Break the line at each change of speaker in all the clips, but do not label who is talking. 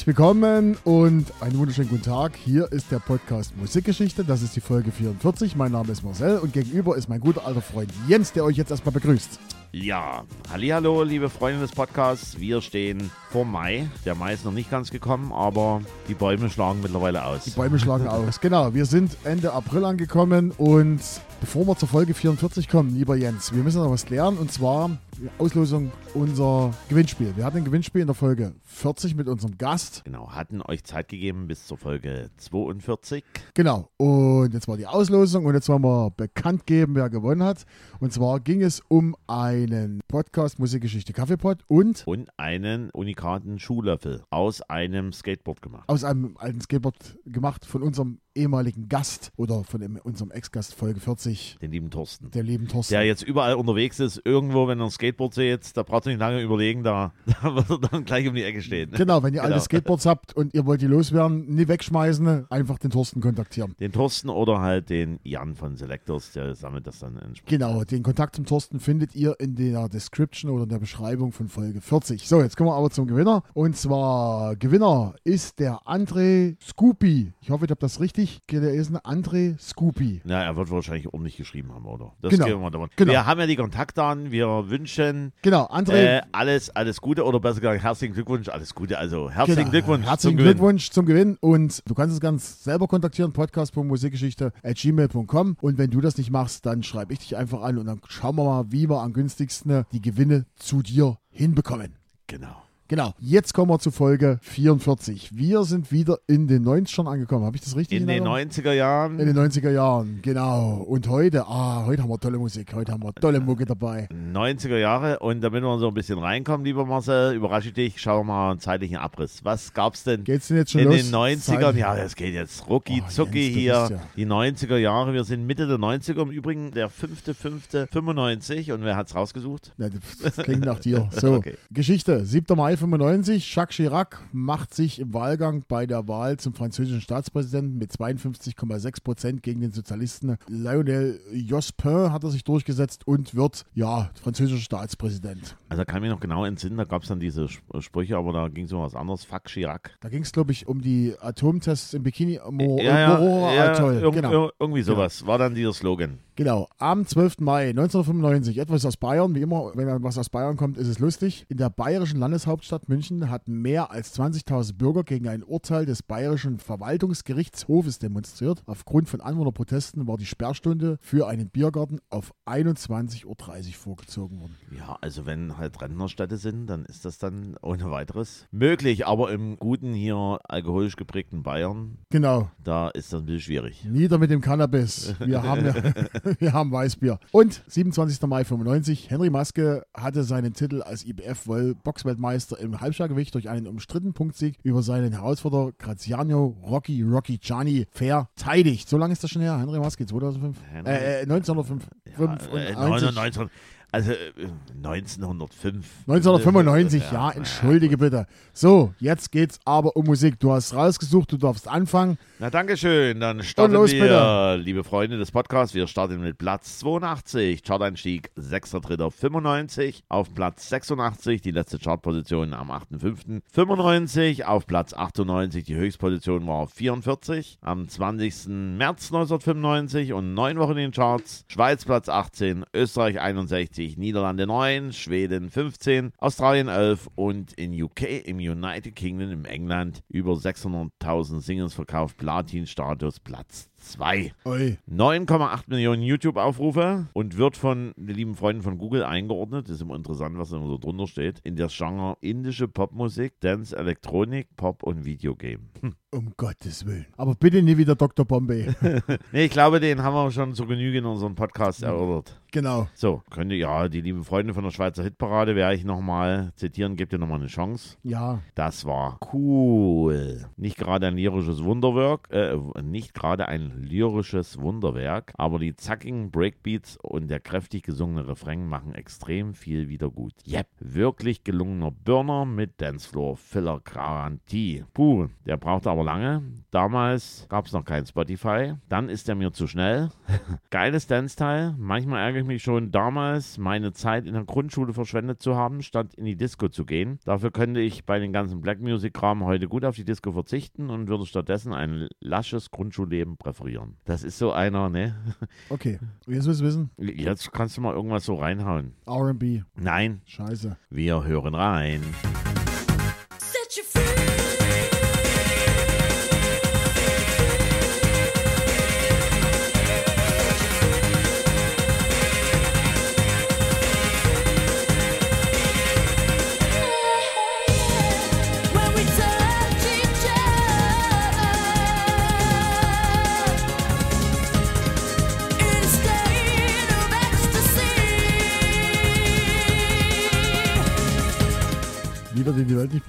Herzlich willkommen und einen wunderschönen guten Tag. Hier ist der Podcast Musikgeschichte. Das ist die Folge 44. Mein Name ist Marcel und gegenüber ist mein guter alter Freund Jens, der euch jetzt erstmal begrüßt.
Ja, hallo, liebe Freunde des Podcasts. Wir stehen vor Mai. Der Mai ist noch nicht ganz gekommen, aber die Bäume schlagen mittlerweile aus.
Die Bäume schlagen aus. Genau, wir sind Ende April angekommen und bevor wir zur Folge 44 kommen, lieber Jens, wir müssen noch was klären und zwar die Auslosung unser Gewinnspiel. Wir hatten ein Gewinnspiel in der Folge 40 mit unserem Gast.
Genau, hatten euch Zeit gegeben bis zur Folge 42.
Genau, und jetzt war die Auslosung und jetzt wollen wir bekannt geben, wer gewonnen hat. Und zwar ging es um einen Podcast Musikgeschichte Kaffeepot und
Und einen unikaten Schuhlöffel aus einem Skateboard gemacht.
aus einem alten Skateboard gemacht von unserem ehemaligen Gast oder von dem, unserem Ex-Gast Folge 40,
Den lieben Thorsten.
der lieben Thorsten.
Der jetzt überall unterwegs ist, irgendwo, wenn er ein Skateboard seht, da braucht ihr nicht lange überlegen, da, da wird er dann gleich um die Ecke stehen.
Genau, wenn ihr alte
Genau.
Skateboards habt und ihr wollt die loswerden, nie wegschmeißen, einfach den Thorsten kontaktieren.
Den Thorsten oder halt den Jan von Selectors, der sammelt das dann entsprechend.
Genau, den Kontakt zum Thorsten findet ihr in der Description oder in der Beschreibung von Folge 40. So, jetzt kommen wir aber zum Gewinner. Und zwar, Gewinner ist der André Scoopy. Ich hoffe, ich habe das richtig gelesen. André Scoopy.
Ja, er wird wahrscheinlich ordentlich geschrieben haben, oder? Das
Genau.
wir davon.
Genau.
Wir haben ja die Kontaktdaten, wir wünschen
Genau, André.
äh, alles, alles Gute oder besser gesagt herzlichen Glückwunsch, alles Gute. Also herzlichen
Genau.
Glückwunsch
Herzlichen
zum Gewinn.
Glückwunsch zum Gewinn. Und du kannst es ganz selber kontaktieren, podcast.musikgeschichte.gmail.com. Und wenn du das nicht machst, dann schreibe ich dich einfach an und dann schauen wir mal, wie wir am günstigsten die Gewinne zu dir hinbekommen.
Genau.
Genau, jetzt kommen wir zu Folge 44. Wir sind wieder in den 90ern angekommen. Habe ich das richtig
In den
Erinnerung?
90er Jahren.
In den 90er Jahren, genau. Und heute, ah, heute haben wir tolle Musik. Heute haben wir tolle Mucke dabei.
90er Jahre und damit wir so ein bisschen reinkommen, lieber Marcel, überrasche ich dich, schauen wir mal einen zeitlichen Abriss. Was gab's denn
Geht's denn jetzt schon
in
los?
den 90ern?
Zeit-
Ja, das geht jetzt rucki
Oh,
zucki
Jens,
hier.
ja-
Die 90er Jahre, wir sind Mitte der 90er, im Übrigen der 5.5.95 und wer hat's rausgesucht?
Ja, das klingt nach dir. So,
Okay.
Geschichte. 7. Mai 95. Jacques Chirac macht sich im Wahlgang bei der Wahl zum französischen Staatspräsidenten mit 52,6 Prozent gegen den Sozialisten Lionel Jospin hat er sich durchgesetzt und wird, ja, französischer Staatspräsident.
Also kann ich mich noch genau entsinnen, da gab's dann diese Sp- Sprüche, aber da ging es um was anderes. Fuck Chirac.
Da ging es, glaube ich, um die Atomtests im Bikini Mo
ja, ja, ja,
Atoll. Genau.
ir- irgendwie sowas. War dann dieser Slogan.
Genau, am 12. Mai 1995, etwas aus Bayern, wie immer, wenn was aus Bayern kommt, ist es lustig. In der bayerischen Landeshauptstadt München hatten mehr als 20.000 Bürger gegen ein Urteil des bayerischen Verwaltungsgerichtshofes demonstriert. Aufgrund von Anwohnerprotesten war die Sperrstunde für einen Biergarten auf 21.30 Uhr vorgezogen worden.
Ja, also wenn halt Rentnerstädte sind, dann ist das dann ohne weiteres möglich. Aber im guten hier alkoholisch geprägten Bayern,
Genau,
da ist das ein bisschen schwierig.
nieder mit dem Cannabis. Wir haben, ja, wir haben Weißbier. Und 27. Mai 95, Henry Maske hatte seinen Titel als IBF-Boxweltmeister im Halbschwergewicht durch einen umstrittenen Punktsieg über seinen Herausforderer Graziano Rocky Rocky Gianni verteidigt. So lange ist das schon her, Henry Maske, 2005?
Henry-
Äh, äh, 1905.
Ja, äh,
95.
19, also äh, 1905.
1995, ja, entschuldige bitte. So, jetzt geht's aber um Musik. Du hast rausgesucht, du darfst anfangen.
Na, danke schön. Dann starten
los,
wir,
bitte.
liebe Freunde des Podcasts, wir starten mit Platz 82. Charteinstieg 6.3.95. Auf Platz 86 die letzte Chartposition am 8.5.95. Auf Platz 98 die Höchstposition war auf 44. Am 20. März 1995 und neun Wochen in den Charts. Schweiz Platz 18, Österreich 61, Niederlande 9, Schweden 15, Australien 11 und in UK, im United Kingdom, im England über 600.000 Singles verkauft, Platin-Status Platz 2.
Ui.
9,8 Millionen YouTube-Aufrufe und wird von den lieben Freunden von Google eingeordnet. Das ist immer interessant, was da so drunter steht. In der Genre indische Popmusik, Dance, Elektronik, Pop und Videogame. Hm.
Um Gottes Willen. Aber bitte nie wieder Dr. Bombay.
Nee, ich glaube, den haben wir schon zur Genüge in unserem Podcast erörtert.
genau.
So, könnte ja, die lieben Freunde von der Schweizer Hitparade werde ich nochmal zitieren, gebt ihr nochmal eine Chance.
Ja,
Das war cool. Nicht gerade ein lyrisches Wunderwerk, äh, nicht gerade ein lyrisches Wunderwerk, aber die zackigen Breakbeats und der kräftig gesungene Refrain machen extrem viel wieder gut. Yep, wirklich gelungener Burner mit Dancefloor-Filler-Garantie. Puh, der brauchte aber lange. Damals gab es noch kein Spotify. Dann ist er mir zu schnell. Geiles Dance-Teil. Manchmal ärgere ich mich schon damals, meine Zeit in der Grundschule verschwendet zu haben, statt in die Disco zu gehen. Dafür könnte ich bei den ganzen Black Music-Kram heute gut auf die Disco verzichten und würde stattdessen ein lasches Grundschulleben präferieren. Das ist so einer, ne?
Okay, jetzt willst du wissen.
Jetzt kannst du mal irgendwas so reinhauen.
RB.
Nein,
Scheiße.
wir hören rein.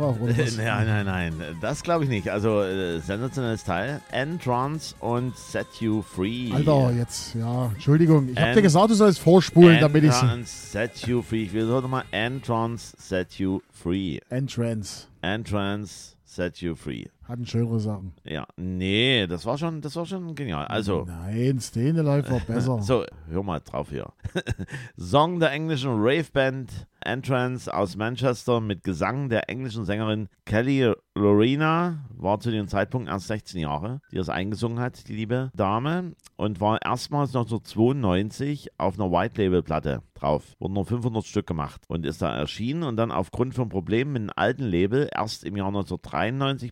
Oder was?
nein, nein, nein, das glaube ich nicht. Also äh, sensationelles Teil. Entrance und Set You Free.
Alter, jetzt, ja, Entschuldigung. Ich hab
And-
dir gesagt, du sollst vorspulen, damit ich
Entrance Set You Free. Ich will nochmal Entrance Set You Free.
Entrance.
Entrance Set You Free.
Hatten schönere Sachen.
Ja, nee, das war schon, das war schon genial. Also,
Nein, Stay Alive war besser.
so, hör mal drauf hier. Song der englischen Rave-Band Entrance aus Manchester mit Gesang der englischen Sängerin Kelly Lorena. War zu dem Zeitpunkt erst 16 Jahre, die das eingesungen hat, die liebe Dame. Und war erstmals 1992 auf einer White-Label-Platte drauf. Wurden nur 500 Stück gemacht und ist da erschienen und dann aufgrund von Problemen mit einem alten Label erst im Jahr 1993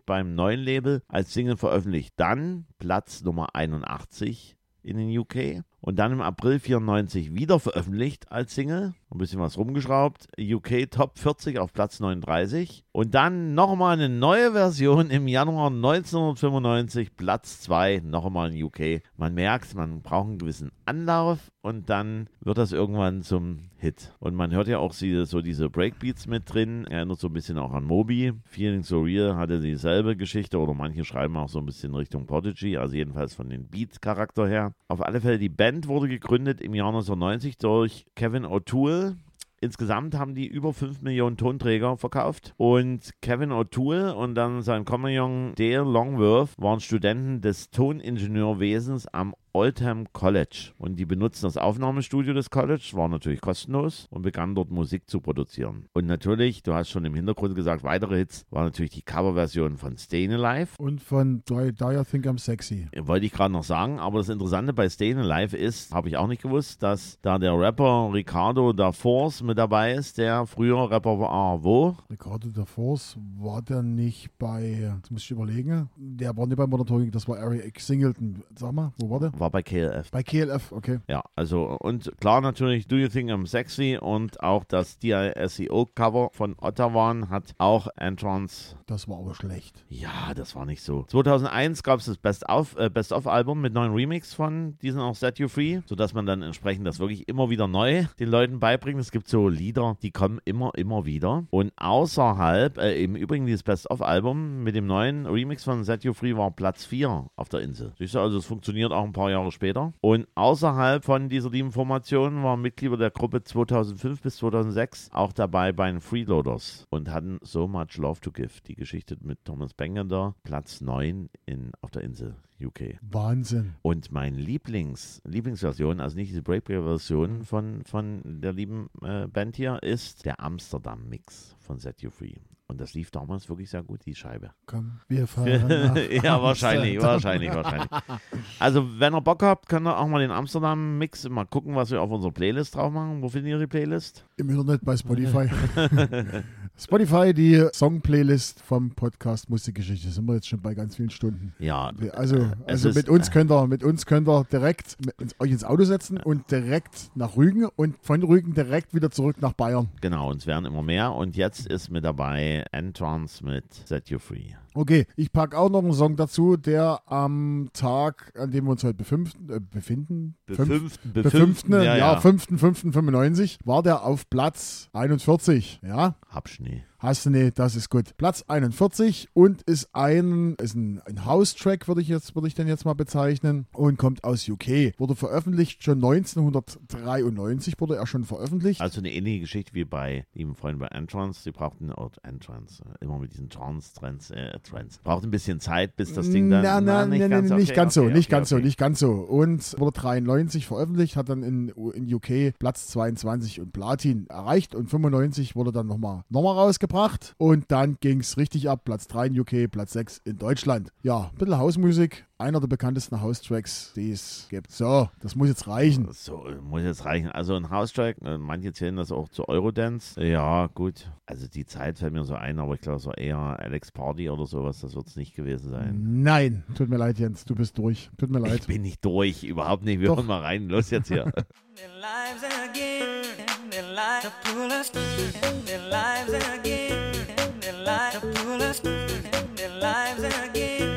beim neuen Label als Single veröffentlicht. Dann Platz Nummer 81 in den UK und dann im April 94 wieder veröffentlicht als Single. Ein bisschen was rumgeschraubt. UK Top 40 auf Platz 39. Und dann nochmal eine neue Version im Januar 1995, Platz 2, nochmal in UK. Man merkt, man braucht einen gewissen Anlauf und dann wird das irgendwann zum Hit. Und man hört ja auch so diese Breakbeats mit drin. Erinnert so ein bisschen auch an Moby. Feeling So Real hatte dieselbe Geschichte oder manche schreiben auch so ein bisschen Richtung Prodigy, also jedenfalls von den Beat-Charakter her. Auf alle Fälle, die Band wurde gegründet im Jahr 1990 durch Kevin O'Toole. Insgesamt haben die über 5 Millionen Tonträger verkauft. Und Kevin O'Toole und dann sein Kompagnon Dale Longworth waren Studenten des Toningenieurwesens am Oldham College. Und die benutzten das Aufnahmestudio des College, war natürlich kostenlos und begannen dort Musik zu produzieren. Und natürlich, du hast schon im Hintergrund gesagt, weitere Hits waren natürlich die Coverversion von Stayin' Alive.
Und von Do Do You Think I'm Sexy?
Wollte ich gerade noch sagen, aber das Interessante bei Stayin' Alive ist, habe ich auch nicht gewusst, dass da der Rapper Ricardo da Force mit dabei ist, der früher Rapper war. Wo?
Ricardo da Force, war der nicht bei, jetzt muss ich überlegen, der war nicht bei Modern Talking, das war Eric Singleton. Sag mal, wo war der?
War bei KLF.
Bei KLF, okay.
Ja, also und klar natürlich Do You Think I'm Sexy und auch das DISEO-Cover von Ottawa hat auch Entrance.
Das war aber schlecht.
Ja, das war nicht so. 2001 gab es das Best-of- äh, Best-of-Album mit neuen Remix von diesen auch Set You Free, sodass man dann entsprechend das wirklich immer wieder neu den Leuten beibringt. Es gibt so Lieder, die kommen immer, immer wieder. Und außerhalb, äh, im Übrigen dieses Best-of-Album mit dem neuen Remix von Set You Free war Platz 4 auf der Insel. Siehst du, also es funktioniert auch ein paar Jahre später. Und außerhalb von dieser lieben Formation waren Mitglieder der Gruppe 2005 bis 2006 auch dabei bei den Freeloaders und hatten So Much Love to Give. Die Geschichte mit Thomas Bengender, Platz 9 in, auf der Insel. UK.
Wahnsinn.
Und mein Lieblings, Lieblingsversion, also nicht diese Breakbeat-Version von, von der lieben äh, Band hier, ist der Amsterdam-Mix von Set You Free. Und das lief damals wirklich sehr gut, die Scheibe.
Komm, wir fahren
ja, wahrscheinlich, wahrscheinlich, wahrscheinlich. Also, wenn ihr Bock habt, könnt ihr auch mal den Amsterdam-Mix mal gucken, was wir auf unserer Playlist drauf machen. Wo findet ihr die Playlist?
Im Internet bei Spotify. Spotify, die Song-Playlist vom Podcast Musikgeschichte. Sind wir jetzt schon bei ganz vielen Stunden.
Ja,
Also,
es
also mit uns könnt ihr, mit uns könnt ihr direkt euch ins Auto setzen und direkt nach Rügen und von Rügen direkt wieder zurück nach Bayern.
genau, und es werden immer mehr. Und jetzt ist mit dabei Entrance mit Set You Free.
Okay, ich packe auch noch einen Song dazu, der am Tag, an dem wir uns heute befünften, äh, befinden, fünf-
Befünften,
befünften, ja,
ja, ja.
5.5.95, war der auf Platz 41. Ja,
Hab Schnee.
Hast du ne, das ist gut. Platz 41 und ist ein, ist ein, ein House-Track, würde ich jetzt, würde ich den jetzt mal bezeichnen. Und kommt aus UK. Wurde veröffentlicht schon 1993 wurde er schon veröffentlicht.
Also eine ähnliche Geschichte wie bei lieben Freunden bei Entrance. Die brauchten, oh, Entrance, immer mit diesen Trance-Trends, äh, Trends. Braucht ein bisschen Zeit, bis das Ding dann.
Na, na,
nicht
na,
ganz,
na, nicht
okay,
ganz so,
okay,
nicht
okay,
ganz so,
okay.
nicht ganz so. Und wurde 93 veröffentlicht, hat dann in, in UK Platz 22 und Platin erreicht und 95 wurde dann nochmal noch mal rausgebracht und dann ging es richtig ab. Platz 3 in UK, Platz 6 in Deutschland. Ja, ein bisschen Hausmusik, einer der bekanntesten House-Tracks, die es gibt. So, das muss jetzt reichen.
So, muss jetzt reichen. Also ein House-Track, äh, manche zählen das auch zu Eurodance. Ja, gut. Also die Zeit fällt mir so ein, aber ich glaube so eher Alex Party oder sowas, das wird es nicht gewesen sein.
Nein, tut mir leid, Jens, du bist durch. Tut mir
Ich
leid.
bin nicht durch, überhaupt nicht. Wir
Doch.
hören mal rein. Los jetzt hier.
Their lives again, their lives again,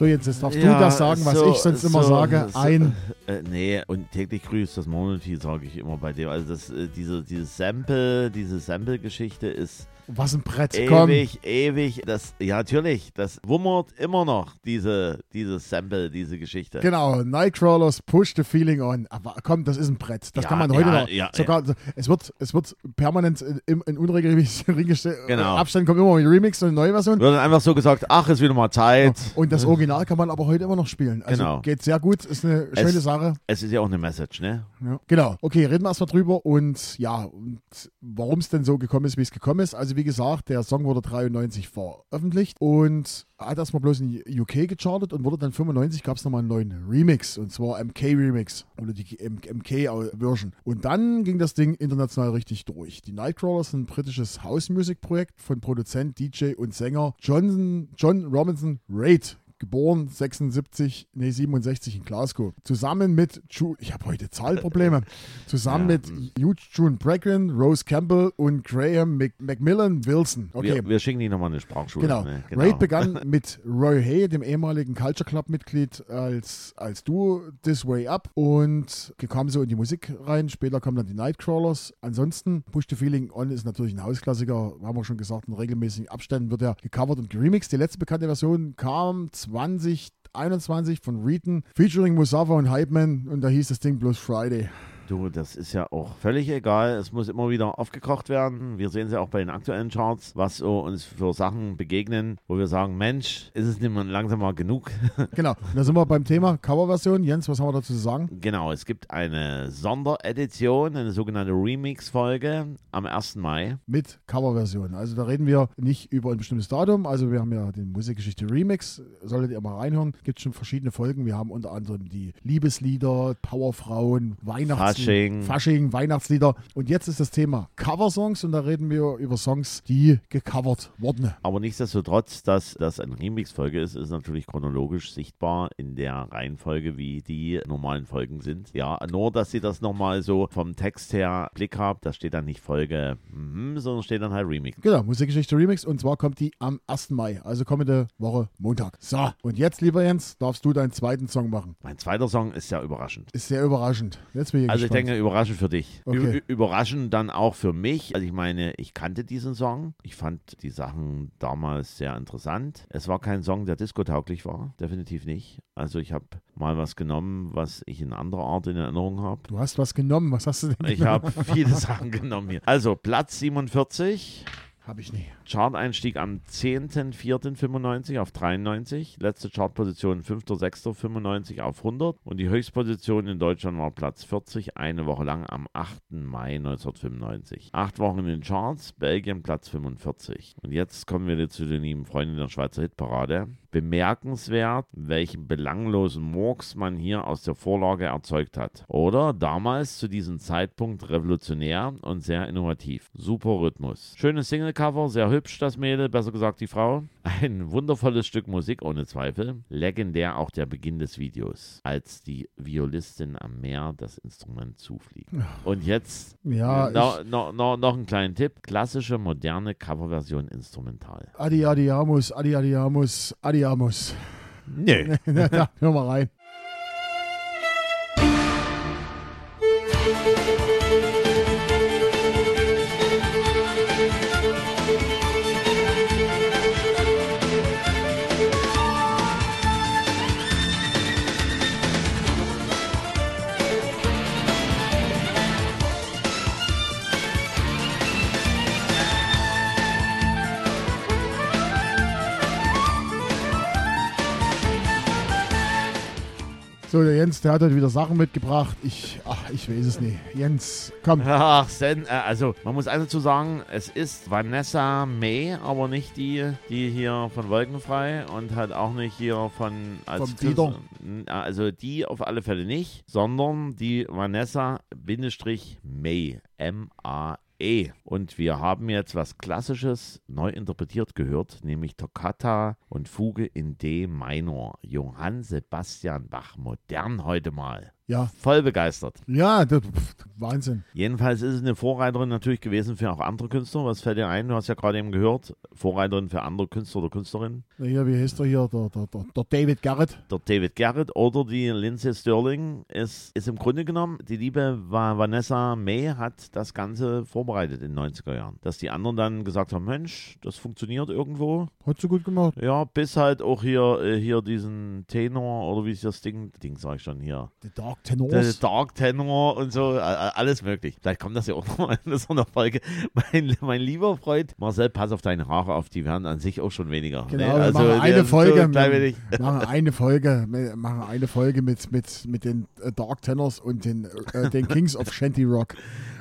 So, jetzt darfst
Ja,
du das sagen, was
so-
ich sonst immer
so-
sage.
so-
Ein.
Äh, nee, und täglich grüßt das Murmeltier, sage ich immer bei dem. Also das, äh, diese, diese Sample, diese Sample-Geschichte ist
Was ein Brett. Komm.
ewig, ewig. Das, ja, natürlich, das wummert immer noch, diese, diese Sample, diese Geschichte.
Genau, Nightcrawlers Push the Feeling on. Aber komm, das ist ein Brett. Das
Ja,
kann man heute
ja,
noch.
ja,
sogar, Es, wird, es wird permanent in, in, unregelmäßigen
Genau.
Abständen kommt immer ein Remix und eine neue Version.
Wird dann einfach so gesagt, ach, ist wieder mal Zeit.
Und das Original kann man aber heute immer noch spielen. Also
Genau.
geht sehr gut, ist eine schöne
Es-
Sache.
Es ist ja auch eine Message, ne?
Ja. Genau. Okay, reden wir erstmal drüber und ja, und warum es denn so gekommen ist, wie es gekommen ist. Also wie gesagt, der Song wurde 93 veröffentlicht und hat erstmal bloß in UK gechartet und wurde dann 95 gab es nochmal einen neuen Remix und zwar MK Remix oder die MK Version. Und dann ging das Ding international richtig durch. Die Nightcrawlers sind ein britisches House Music Projekt von Produzent, DJ und Sänger Johnson, John Robinson Reid geboren 76, nee 67 in Glasgow. Zusammen mit, Ju ich habe heute Zahlprobleme, zusammen
Ja,
mit Hugh June Brecken, Rose Campbell und Graham Mc Macmillan Wilson. Okay.
Wir, wir schicken die nochmal in eine Sprachschule.
Genau.
Ne?
Raid begann mit Roy Hay, dem ehemaligen Culture Club-Mitglied, als, als Duo This Way Up und kam so in die Musik rein. Später kamen dann die Nightcrawlers. Ansonsten, Push the Feeling On ist natürlich ein Hausklassiker, haben wir schon gesagt, in regelmäßigen Abständen wird er gecovert und geremixed. Die letzte bekannte Version kam 2021 von Reeton, featuring Musafa und Hypeman und da hieß das Ding bloß Friday.
Du, das ist ja auch völlig egal. Es muss immer wieder aufgekocht werden. Wir sehen es ja auch bei den aktuellen Charts, was so uns für Sachen begegnen, wo wir sagen, Mensch, ist es nicht mal langsam mal genug?
Genau, und da sind wir beim Thema Coverversion. Jens, was haben wir dazu zu sagen?
genau, es gibt eine Sonderedition, eine sogenannte Remix-Folge am 1. Mai.
mit Coverversion. Also da reden wir nicht über ein bestimmtes Datum. Also wir haben ja den Musikgeschichte Remix, solltet ihr mal reinhören. Gibt schon verschiedene Folgen. Wir haben unter anderem die Liebeslieder, Powerfrauen, Weihnachts
Fasching.
Fasching, Weihnachtslieder. Und jetzt ist das Thema Coversongs und da reden wir über Songs, die gecovert wurden.
Aber nichtsdestotrotz, dass das eine Remix-Folge ist, ist natürlich chronologisch sichtbar in der Reihenfolge, wie die normalen Folgen sind. Ja, nur, dass ihr das nochmal so vom Text her Blick habt, da steht dann nicht Folge, mhm, sondern steht dann halt Remix.
Genau, Musikgeschichte Remix und zwar kommt die am 1. Mai, also kommende Woche Montag. So, und jetzt, lieber Jens, darfst du deinen zweiten Song machen.
Mein zweiter Song ist ja überraschend.
Ist sehr überraschend. Jetzt bin ich
Also ich denke, überraschend für dich.
Okay.
Überraschend dann auch für mich. Also ich meine, ich kannte diesen Song. Ich fand die Sachen damals sehr interessant. Es war kein Song, der diskotauglich war. Definitiv nicht. Also ich habe mal was genommen, was ich in anderer Art in Erinnerung habe.
Du hast was genommen. Was hast du denn
Ich habe viele Sachen genommen hier. Also Platz 47.
Hab ich nie.
Chart-Einstieg am 10.04.95 auf 93. Letzte Chartposition 5.06.95 auf 100. Und die Höchstposition in Deutschland war Platz 40, eine Woche lang am 8. Mai 1995. Acht Wochen in den Charts, Belgien Platz 45. Und jetzt kommen wir zu den lieben Freunden der Schweizer Hitparade. Bemerkenswert, welchen belanglosen Murks man hier aus der Vorlage erzeugt hat. Oder damals zu diesem Zeitpunkt revolutionär und sehr innovativ. Super Rhythmus. Schönes Singlecover, sehr hübsch das Mädel, besser gesagt die Frau. Ein wundervolles Stück Musik ohne Zweifel. Legendär auch der Beginn des Videos, als die Violistin am Meer das Instrument zufliegt. Und jetzt
Ja,
no, no, no, noch einen kleinen Tipp. Klassische, moderne Coverversion instrumental.
Adi Adiamus, Adi Adiamus, Adiamus.
Nö.
Na, da, hör mal rein. So, der Jens, der hat heute wieder Sachen mitgebracht. Ich, ach, ich weiß es nicht. Jens, komm.
Ach, Sen, äh, also man muss eines dazu sagen, es ist Vanessa May, aber nicht die, die hier von Wolkenfrei und halt auch nicht hier von als
Vom Dieter.
Künstler- Also die auf alle Fälle nicht, sondern die Vanessa Bindestrich May E. Und wir haben jetzt was Klassisches neu interpretiert gehört, nämlich Toccata und Fuge in D Minor. Johann Sebastian Bach, modern heute mal.
Ja,
Voll begeistert.
ja, das, pff, Wahnsinn.
Jedenfalls ist es eine Vorreiterin natürlich gewesen für auch andere Künstler. Was fällt dir ein? Du hast ja gerade eben gehört, Vorreiterin für andere Künstler oder Künstlerinnen.
Na, Hier, wie heißt er hier? Der, der, der, der David Garrett.
Der David Garrett oder die Lindsay Sterling ist, ist im Grunde genommen, die liebe Va- Vanessa May hat das Ganze vorbereitet in den 90er Jahren. Dass die anderen dann gesagt haben, Mensch, das funktioniert irgendwo.
Hat sie gut gemacht.
Ja, bis halt auch hier, äh, hier diesen Tenor oder wie ist das Ding, Ding sag ich schon hier,
The Dark
Der
Tenors.
Dark Tenor und so, alles möglich. Vielleicht kommt das ja auch noch in so einer Folge. Mein, mein lieber Freund, Marcel, pass auf deine Haare auf, die werden an sich auch schon weniger.
Genau,
ne?
wir machen eine
so
Folge. wir
wenig.
machen eine Folge, machen eine Folge mit, mit, mit den äh, Dark Tenors und den, äh, den Kings of Shanty Rock.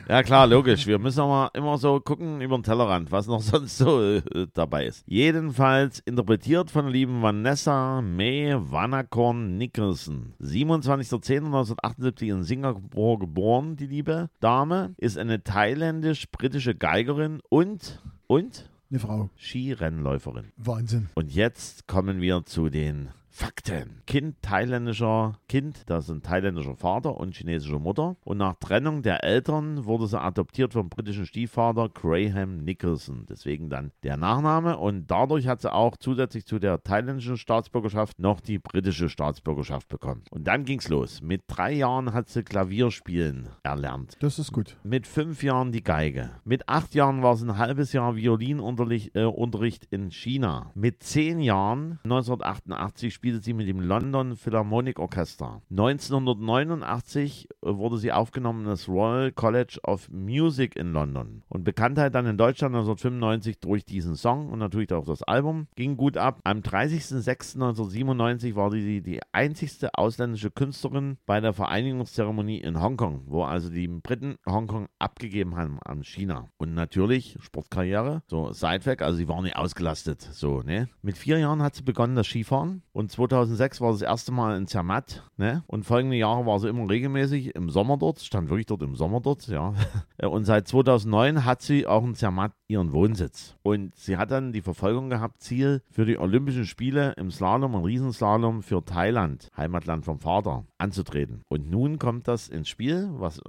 Ja klar, logisch. Wir müssen aber immer so gucken über den Tellerrand, was noch sonst so äh, dabei ist. Jedenfalls interpretiert von der lieben Vanessa May Wanakorn Nicholson. 27.10.1978 in Singapur geboren, die liebe Dame. Ist eine thailändisch-britische Geigerin und, und
Eine Frau.
Skirennläuferin.
Wahnsinn.
Und jetzt kommen wir zu den Fakten. Kind thailändischer Kind, das ist ein thailändischer Vater und chinesische Mutter. Und nach Trennung der Eltern wurde sie adoptiert vom britischen Stiefvater Graham Nicholson. Deswegen dann der Nachname. Und dadurch hat sie auch zusätzlich zu der thailändischen Staatsbürgerschaft noch die britische Staatsbürgerschaft bekommen. Und dann ging's los. Mit drei Jahren hat sie Klavierspielen erlernt.
Das ist gut.
Mit fünf Jahren die Geige. Mit acht Jahren war es ein halbes Jahr Violinunterricht äh, in China. Mit zehn Jahren, 1988, spielte sie mit dem London Philharmonic Orchester. 1989 äh, wurde sie aufgenommen in das Royal College of Music in London. Und Bekanntheit dann in Deutschland 1995 durch diesen Song und natürlich auch das Album. Ging gut ab. Am 30.06.1997 war sie die, einzigste ausländische Künstlerin bei der Vereinigungszeremonie in Hongkong, wo also die Briten Hongkong abgegeben haben an China. Und natürlich Sportkarriere, so Sidefact, also sie war nicht ausgelastet, so, ne? Mit vier Jahren hat sie begonnen das Skifahren und 2006 war das erste Mal in Zermatt, ne? Und folgende Jahre war sie immer regelmäßig im Sommer dort, stand wirklich dort im Sommer dort, ja. Und seit 2009 hat sie auch in Zermatt ihren Wohnsitz. Und sie hat dann die Verfolgung gehabt, Ziel für die Olympischen Spiele im Slalom und Riesenslalom für Thailand, Heimatland vom Vater, anzutreten. Und nun kommt das ins Spiel, was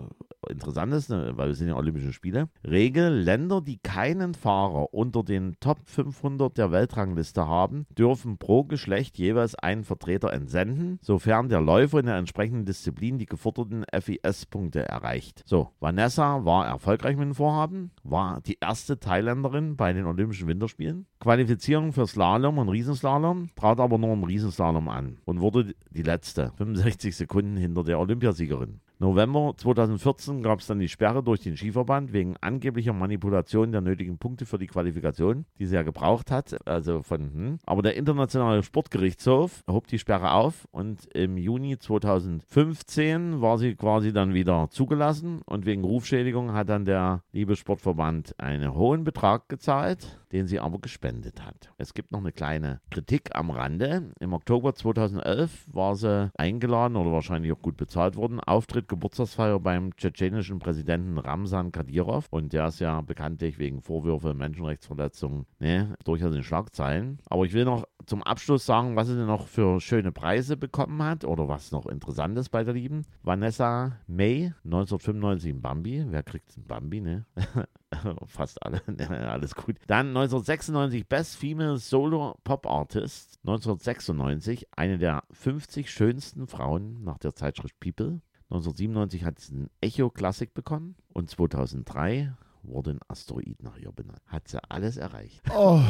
interessant ist, ne, weil wir sind ja Olympischen Spiele. Regel, Länder, die keinen Fahrer unter den Top 500 der Weltrangliste haben, dürfen pro Geschlecht jeweils einen Vertreter entsenden, sofern der Läufer in der entsprechenden Disziplin die geforderten FIS-Punkte erreicht. So, Vanessa war erfolgreich mit dem Vorhaben, war die erste Thailänderin bei den Olympischen Winterspielen. Qualifizierung für Slalom und Riesenslalom, trat aber nur im Riesenslalom an und wurde die letzte, 65 Sekunden hinter der Olympiasiegerin. November 2014 gab es dann die Sperre durch den Skiverband wegen angeblicher Manipulation der nötigen Punkte für die Qualifikation, die sie ja gebraucht hat. Also von, hm. Aber der Internationale Sportgerichtshof hob die Sperre auf und im Juni 2015 war sie quasi dann wieder zugelassen und wegen Rufschädigung hat dann der liebe Sportverband einen hohen Betrag gezahlt. Den sie aber gespendet hat. Es gibt noch eine kleine Kritik am Rande. Im Oktober 2011 war sie eingeladen oder wahrscheinlich auch gut bezahlt worden. Auftritt Geburtstagsfeier beim tschetschenischen Präsidenten Ramsan Kadyrov. Und der ist ja bekanntlich wegen Vorwürfe Menschenrechtsverletzungen ne, durchaus in Schlagzeilen. Aber ich will noch zum Abschluss sagen, was sie denn noch für schöne Preise bekommen hat oder was noch interessant ist bei der Lieben. Vanessa May, 1995 in Bambi. Wer kriegt einen Bambi, ne? Fast alle, alles gut. Dann 1996 Best Female Solo Pop Artist. 1996 eine der 50 schönsten Frauen nach der Zeitschrift People. 1997 hat sie ein Echo Classic bekommen und 2003 wurde ein Asteroid nach ihr benannt. Hat sie alles erreicht.
Oh,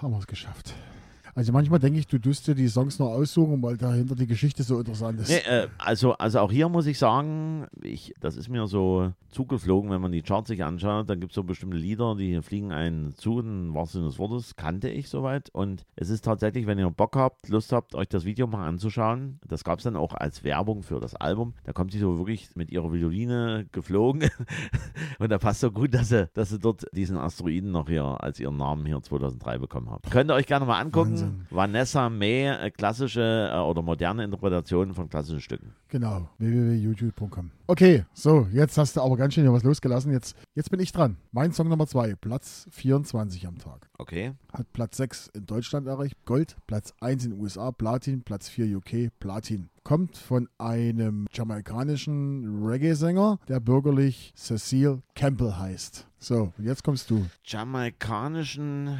haben wir es geschafft. Also manchmal denke ich, du tust dir die Songs noch aussuchen, weil dahinter die Geschichte so interessant ist.
Nee, äh, also, also auch hier muss ich sagen, ich, das ist mir so zugeflogen, wenn man die Charts sich anschaut, dann gibt es so bestimmte Lieder, die fliegen einen zu, im wahrsten Sinne des Wortes, kannte ich soweit. Und es ist tatsächlich, wenn ihr Bock habt, Lust habt, euch das Video mal anzuschauen, das gab es dann auch als Werbung für das Album. Da kommt sie so wirklich mit ihrer Violine geflogen. Und da passt so gut, dass sie, dass sie dort diesen Asteroiden noch hier als ihren Namen hier 2003 bekommen habt. Könnt ihr euch gerne mal angucken.
Wahnsinn.
Vanessa May, äh, klassische äh, oder moderne Interpretationen von klassischen Stücken.
Genau, www.youtube.com. Okay, so, jetzt hast du aber ganz schön hier was losgelassen. Jetzt, jetzt bin ich dran. Mein Song Nummer 2, Platz 24 am Tag.
Okay.
Hat Platz 6 in Deutschland erreicht, Gold, Platz 1 in den USA, Platin, Platz 4 UK, Platin. Kommt von einem jamaikanischen Reggae-Sänger, der bürgerlich Cecile Campbell heißt. So, und jetzt kommst du.
Jamaikanischen,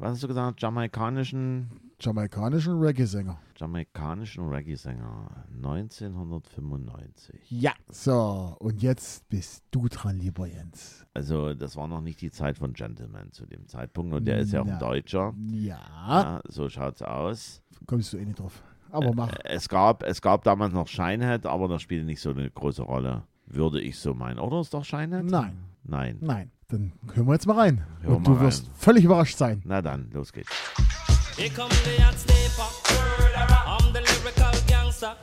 was hast du gesagt? Jamaikanischen,
Jamaikanischen Reggae-Sänger.
jamaikanischen Reggae-Sänger 1995.
Ja. So, und jetzt bist du dran, lieber Jens.
Also das war noch nicht die Zeit von Gentleman zu dem Zeitpunkt und der ist ja auch ein. Deutscher.
Ja,
Ja, so schaut's aus.
kommst du eh nicht drauf. Aber mach.
Es gab, es gab damals noch Shinehead, aber das spielte nicht so eine große Rolle. Würde ich so meinen. Oder ist doch Shinehead?
Nein.
Nein.
Nein, dann hören wir jetzt mal rein.
Hören
und du wirst
rein.
völlig überrascht sein.
Na dann, los geht's.
Here come the hot stepper. I'm the lyrical gangster.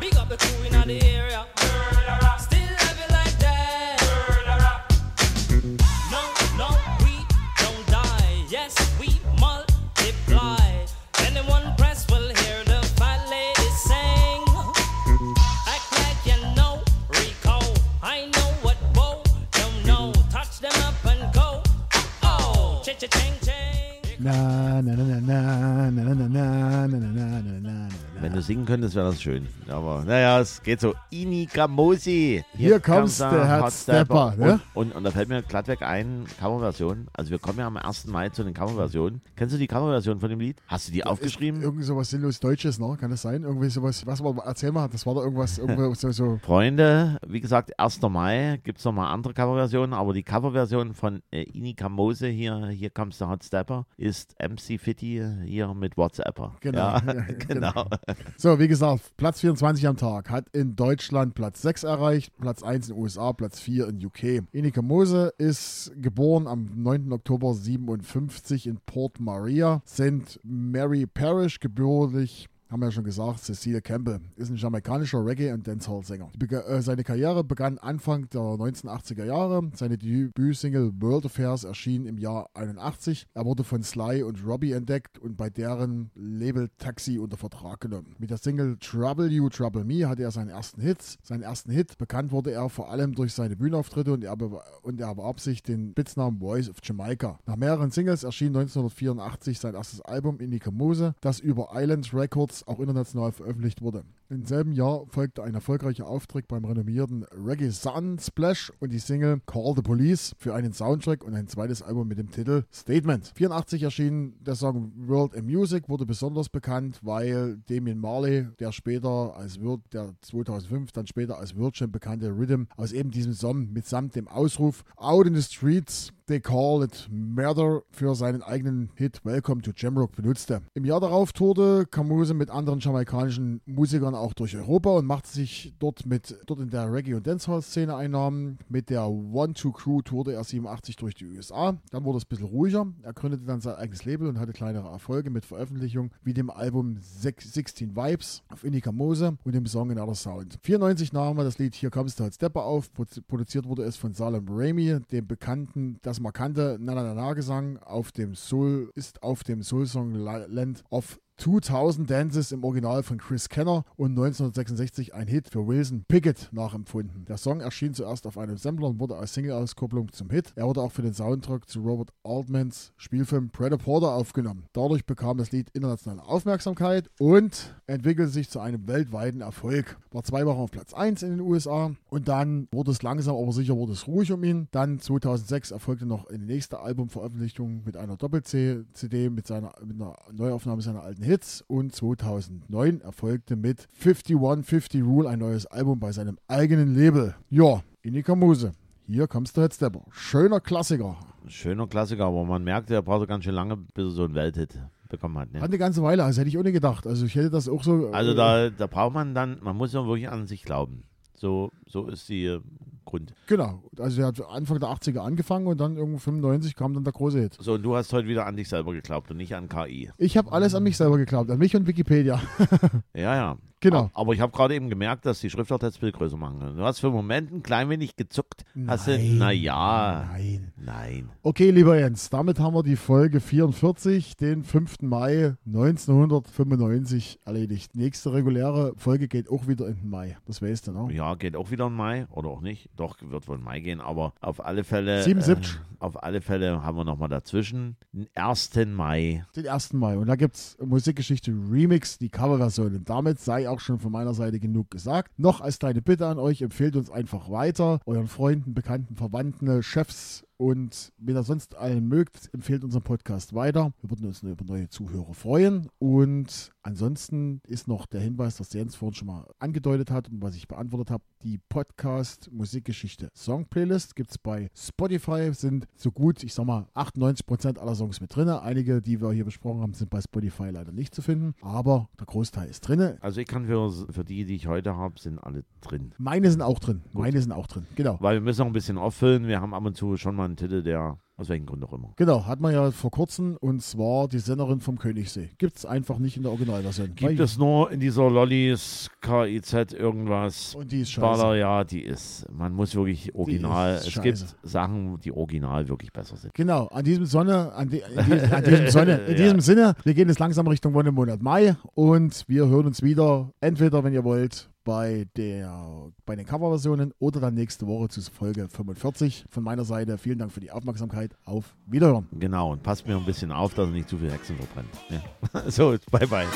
Big up the crew in the area.
Du könntest, wäre das schön. Aber naja, es geht so. Ini Kamosi.
Hier kommst der Hot Stepper, ne?
Und, und, und da fällt mir glattweg ein, Coverversion. Also wir kommen ja am 1. Mai zu den Coverversionen. Kennst du die Coverversion von dem Lied? Hast du die aufgeschrieben?
Irgendwie sowas sinnlos Deutsches, ne? Kann das sein? Irgendwie sowas, was war, erzähl mal, das war da irgendwas, so, so.
Freunde, wie gesagt, 1. Mai gibt es nochmal andere Coverversionen, aber die Coverversion von äh, Ini Kamose hier, hier kommst der Hot Stepper, ist MC Fitty hier mit WhatsApper.
Genau.
Ja,
Ja,
genau.
So, wie gesagt, Platz 24 am Tag. Hat in Deutschland Platz 6 erreicht, Platz 1 in den USA, Platz 4 in UK. Ineke Mose ist geboren am 9. Oktober 57 in Port Maria. Sind Mary Parrish gebürtig haben wir ja schon gesagt, Cecile Campbell ist ein jamaikanischer Reggae- und Dancehall-Sänger. Äh, Seine Karriere begann Anfang der 1980er Jahre. Seine Debütsingle World Affairs erschien im Jahr 81. Er wurde von Sly und Robbie entdeckt und bei deren Label Taxi unter Vertrag genommen. Mit der Single Trouble You, Trouble Me hatte er seinen ersten Hit. Seinen ersten Hit bekannt wurde er vor allem durch seine Bühnenauftritte und er, und er erwarb sich den Spitznamen Voice of Jamaica. Nach mehreren Singles erschien 1984 sein erstes Album Inika Mose, das über Island Records auch international veröffentlicht wurde. Im selben Jahr folgte ein erfolgreicher Auftritt beim renommierten Reggae Sun Splash und die Single Call the Police für einen Soundtrack und ein zweites Album mit dem Titel Statement. 84 erschien der Song World in Music, wurde besonders bekannt, weil Damien Marley, der später als World, der 2005 dann später als World Champ bekannte Rhythm aus eben diesem Song mitsamt dem Ausruf Out in the Streets They Call It Murder für seinen eigenen Hit Welcome to Jamrock benutzte. Im Jahr darauf tourte Kamuse mit anderen jamaikanischen Musikern dann auch durch Europa und machte sich dort mit dort in der Reggae- und Dancehall-Szene Einnahmen. Mit der One-Two-Crew tourte er 87 durch die USA. Dann wurde es ein bisschen ruhiger. Er gründete dann sein eigenes Label und hatte kleinere Erfolge mit Veröffentlichungen wie dem Album Six- 16 Vibes auf Indica Mose und dem Song Another Sound. 94 nahm er das Lied Hier kommst du als Stepper auf. Produ- Produziert wurde es von Salem Raimi, dem bekannten, das markante Na Na Na Na Gesang auf dem Soul ist auf dem Soul-Song La- Land of 2000 Dances im Original von Chris Kenner und 1966 ein Hit für Wilson Pickett nachempfunden. Der Song erschien zuerst auf einem Sampler und wurde als Single-Auskopplung zum Hit. Er wurde auch für den Soundtrack zu Robert Altmans Spielfilm Predator aufgenommen. Dadurch bekam das Lied internationale Aufmerksamkeit und entwickelte sich zu einem weltweiten Erfolg. War zwei Wochen auf Platz 1 in den USA und dann wurde es langsam, aber sicher wurde es ruhig um ihn. Dann 2006 erfolgte noch eine nächste Albumveröffentlichung mit einer Doppel-CD mit, mit einer Neuaufnahme seiner alten Hits und 2009 erfolgte mit 5150 Rule ein neues Album bei seinem eigenen Label. Ja, Inika Muse. Hier kommst du jetzt, Stepper. Schöner Klassiker.
Schöner Klassiker, aber man merkt, er braucht ganz schön lange, bis er so einen Welthit bekommen hat. Ne?
Hat eine ganze Weile, also hätte ich ohne gedacht. Also ich hätte das auch so.
Also
äh,
da, da braucht man dann, man muss ja wirklich an sich glauben. So, so ist die Grund.
Genau. Also er hat Anfang der 80er angefangen und dann irgendwo 95 kam dann der große Hit.
So, und du hast heute wieder an dich selber geglaubt und nicht an KI.
Ich habe alles an mich selber geglaubt, an mich und Wikipedia.
Ja, ja.
Genau.
Aber ich habe gerade eben gemerkt, dass die Schriftart jetzt viel größer machen können. Du hast für einen Moment ein klein wenig gezuckt. Hast du,
Nein.
naja,
Nein.
nein.
Okay, lieber Jens, damit haben wir die Folge 44, den 5. Mai 1995 erledigt. Nächste reguläre Folge geht auch wieder in den Mai. Das weißt du, ne?
Ja, geht auch wieder im Mai oder auch nicht. Doch, wird wohl im Mai gehen, aber auf alle Fälle.
77.
Äh, auf alle Fälle haben wir nochmal dazwischen den 1. Mai.
Den 1. Mai. Und da gibt es Musikgeschichte Remix, die Coverversion. Und damit sei auch schon von meiner Seite genug gesagt. Noch als kleine Bitte an euch, empfehlt uns einfach weiter. Euren Freunden, Bekannten, Verwandten, Chefs und wenn ihr sonst allen mögt, empfehlt unseren Podcast weiter. Wir würden uns nur über neue Zuhörer freuen. Und ansonsten ist noch der Hinweis, dass Jens vorhin schon mal angedeutet hat und was ich beantwortet habe. Die Podcast Musikgeschichte Song Playlist gibt es bei Spotify. Sind so gut, ich sag mal, 98% aller Songs mit drin. Einige, die wir hier besprochen haben, sind bei Spotify leider nicht zu finden. Aber der Großteil ist drin.
Also ich kann für, für die, die ich heute habe, sind alle drin.
Meine sind auch drin. Meine sind auch drin. Genau.
Weil wir müssen noch ein bisschen auffüllen. Wir haben ab und zu schon mal einen Titel, der aus welchem Grund auch immer.
Genau, hat man ja vor kurzem und zwar die Senderin vom Königssee. Gibt es einfach nicht in der Originalversion.
Gibt es nur in dieser Lollis, KIZ, irgendwas?
Und die ist scheiße.
Baller, ja, die ist. Man muss wirklich original. Es
scheiße.
gibt Sachen, die original wirklich besser sind.
Genau, an diesem Sonne, an, die, an diesem Sonne, in
Ja.
diesem Sinne, wir gehen jetzt langsam Richtung Wonnemonat Mai und wir hören uns wieder, entweder, wenn ihr wollt, bei, der, bei den Coverversionen oder dann nächste Woche zu Folge 45. Von meiner Seite vielen Dank für die Aufmerksamkeit. Auf Wiederhören.
Genau, und passt mir ein bisschen auf, dass er nicht zu viel Hexen verbrennt. Ja. So, bye bye.